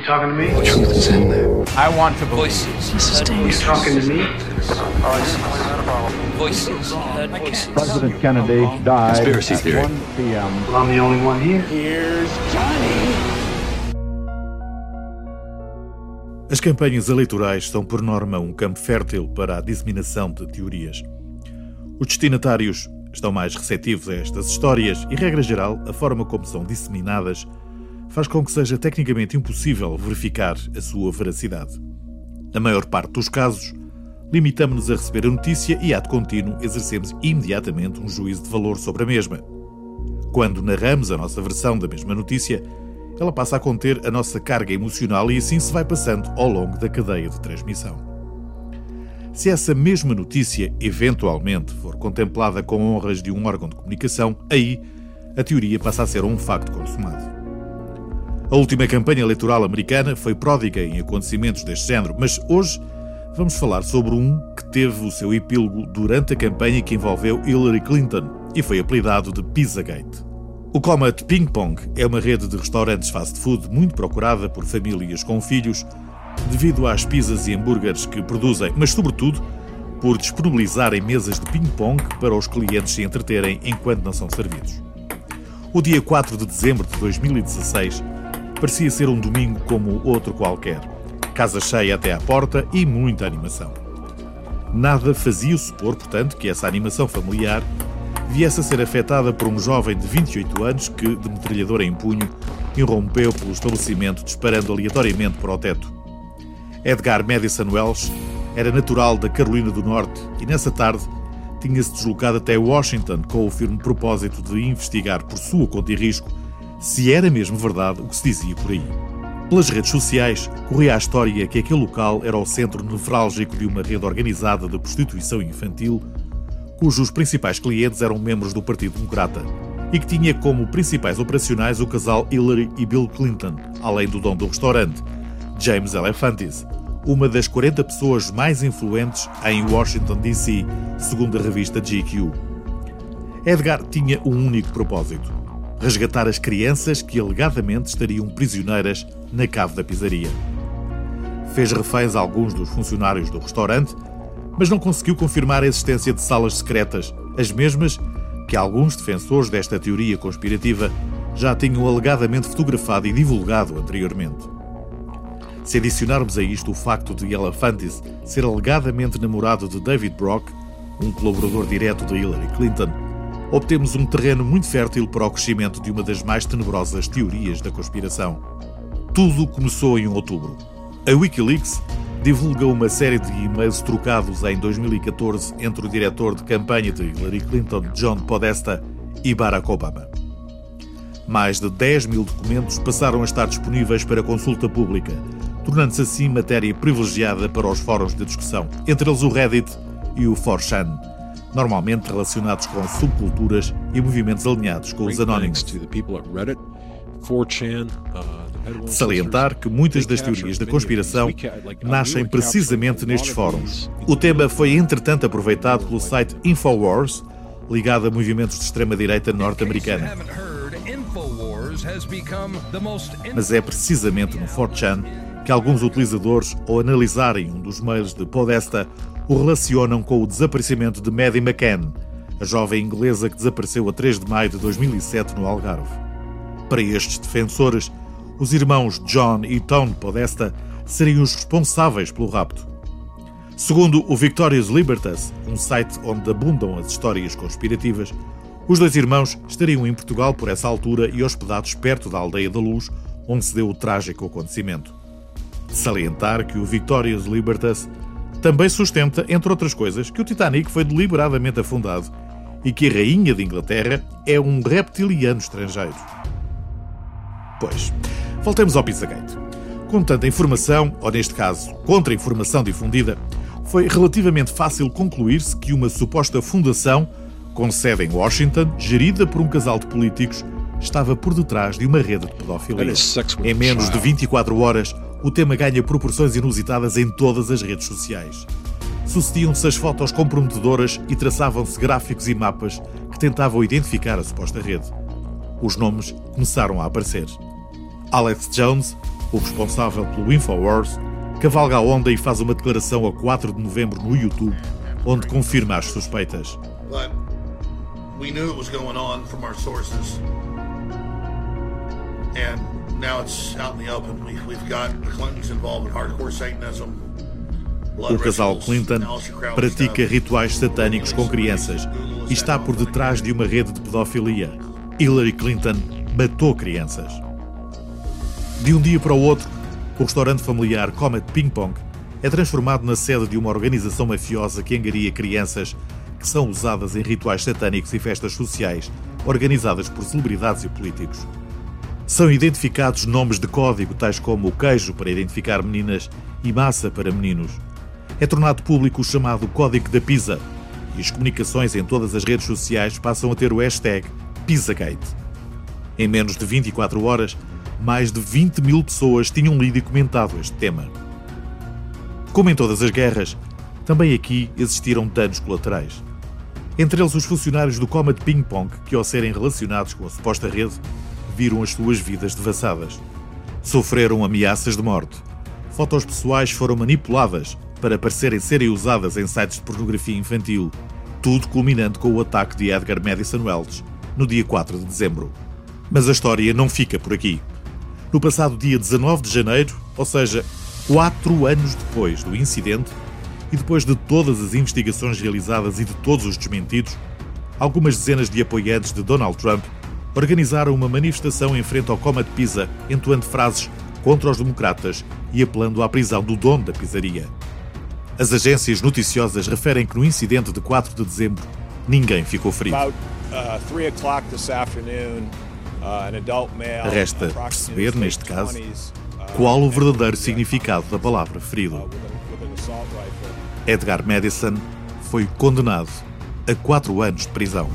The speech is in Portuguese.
You talking to me? The truth is in there. I want to voices. This is You dangerous. talking to me? Voices. Voices. President Kennedy died Conspiracy at theory. 1 p.m. Well, I'm the only one here. As campanhas eleitorais são, por norma, um campo fértil para a disseminação de teorias. Os destinatários estão mais receptivos a estas histórias e, regra geral, a forma como são disseminadas faz com que seja tecnicamente impossível verificar a sua veracidade. Na maior parte dos casos, limitamos-nos a receber a notícia e, ato contínuo, exercemos imediatamente um juízo de valor sobre a mesma. Quando narramos a nossa versão da mesma notícia, ela passa a conter a nossa carga emocional e assim se vai passando ao longo da cadeia de transmissão. Se essa mesma notícia eventualmente for contemplada com honras de um órgão de comunicação, aí a teoria passa a ser um facto consumado. A última campanha eleitoral americana foi pródiga em acontecimentos deste género, mas hoje vamos falar sobre um que teve o seu epílogo durante a campanha que envolveu Hillary Clinton e foi apelidado de Pizzagate. O Comet Ping Pong é uma rede de restaurantes fast food muito procurada por famílias com filhos devido às pizzas e hambúrgueres que produzem, mas sobretudo por disponibilizarem mesas de ping-pong para os clientes se entreterem enquanto não são servidos. O dia 4 de dezembro de 2016 parecia ser um domingo como outro qualquer. Casa cheia até à porta e muita animação. Nada fazia supor, portanto, que essa animação familiar viesse a ser afetada por um jovem de 28 anos que, de metralhadora em punho, irrompeu pelo estabelecimento disparando aleatoriamente para o teto. Edgar Madison Welsh era natural da Carolina do Norte e, nessa tarde, tinha-se deslocado até Washington com o firme propósito de investigar por sua conta e risco se era mesmo verdade o que se dizia por aí. Pelas redes sociais, corria a história que aquele local era o centro nevrálgico de uma rede organizada de prostituição infantil, cujos principais clientes eram membros do Partido Democrata, e que tinha como principais operacionais o casal Hillary e Bill Clinton, além do dono do restaurante, James Elefantis, uma das 40 pessoas mais influentes em Washington, D.C., segundo a revista GQ. Edgar tinha um único propósito: resgatar as crianças que alegadamente estariam prisioneiras na cave da pizzaria. Fez reféns a alguns dos funcionários do restaurante, mas não conseguiu confirmar a existência de salas secretas, as mesmas que alguns defensores desta teoria conspirativa já tinham alegadamente fotografado e divulgado anteriormente. Se adicionarmos a isto o facto de Elefantis ser alegadamente namorado de David Brock, um colaborador direto de Hillary Clinton, obtemos um terreno muito fértil para o crescimento de uma das mais tenebrosas teorias da conspiração. Tudo começou em outubro. A Wikileaks divulgou uma série de e-mails trocados em 2014 entre o diretor de campanha de Hillary Clinton, John Podesta, e Barack Obama. Mais de 10 mil documentos passaram a estar disponíveis para consulta pública, tornando-se assim matéria privilegiada para os fóruns de discussão, entre eles o Reddit e o 4chan, normalmente relacionados com subculturas e movimentos alinhados com os anónimos. De salientar que muitas das teorias da conspiração nascem precisamente nestes fóruns. O tema foi entretanto aproveitado pelo site Infowars, ligado a movimentos de extrema-direita norte-americana. Mas é precisamente no 4chan que alguns utilizadores, ao analisarem um dos mails de Podesta, o relacionam com o desaparecimento de Maddie McCann, a jovem inglesa que desapareceu a 3 de maio de 2007 no Algarve. Para estes defensores, os irmãos John e Tone Podesta seriam os responsáveis pelo rapto. Segundo o Victorious Libertas, um site onde abundam as histórias conspirativas, os dois irmãos estariam em Portugal por essa altura e hospedados perto da Aldeia da Luz, onde se deu o trágico acontecimento. Salientar que o Victorious Libertas também sustenta, entre outras coisas, que o Titanic foi deliberadamente afundado e que a Rainha de Inglaterra é um reptiliano estrangeiro. Pois, voltemos ao Pizzagate. Com tanta informação, ou neste caso, contra-informação difundida, foi relativamente fácil concluir-se que uma suposta fundação, com sede em Washington, gerida por um casal de políticos, estava por detrás de uma rede de pedofilia. Em menos de 24 horas, o tema ganha proporções inusitadas em todas as redes sociais. Sucediam-se as fotos comprometedoras e traçavam-se gráficos e mapas que tentavam identificar a suposta rede. Os nomes começaram a aparecer. Alex Jones, o responsável pelo Infowars, cavalga a onda e faz uma declaração a 4 de novembro no YouTube, onde confirma as suspeitas. But we knew it was going on from our sources. And now it's out in the open. We, we've got the Clintons involved in hardcore Satanism. O casal Clinton pratica rituais satânicos com crianças e está por detrás de uma rede de pedofilia. Hillary Clinton matou crianças. De um dia para o outro, o restaurante familiar Comet Ping Pong é transformado na sede de uma organização mafiosa que engaria crianças que são usadas em rituais satânicos e festas sociais organizadas por celebridades e políticos. São identificados nomes de código tais como o queijo para identificar meninas e massa para meninos é tornado público o chamado Código da Pisa e as comunicações em todas as redes sociais passam a ter o hashtag Pizzagate. Em menos de 24 horas, mais de 20 mil pessoas tinham lido e comentado este tema. Como em todas as guerras, também aqui existiram danos colaterais. Entre eles os funcionários do Comet Ping Pong, que ao serem relacionados com a suposta rede, viram as suas vidas devassadas. Sofreram ameaças de morte. Fotos pessoais foram manipuladas para parecerem serem usadas em sites de pornografia infantil, tudo culminando com o ataque de Edgar Madison Welch no dia 4 de dezembro. Mas a história não fica por aqui. No passado dia 19 de janeiro, ou seja, quatro anos depois do incidente, e depois de todas as investigações realizadas e de todos os desmentidos, algumas dezenas de apoiantes de Donald Trump organizaram uma manifestação em frente ao Comet Pizza, entoando frases contra os democratas e apelando à prisão do dono da pizzaria. As agências noticiosas referem que no incidente de 4 de dezembro ninguém ficou ferido. uh, uh, Resta perceber, neste caso, qual o verdadeiro significado da palavra ferido. Edgar Madison foi condenado a quatro anos de prisão.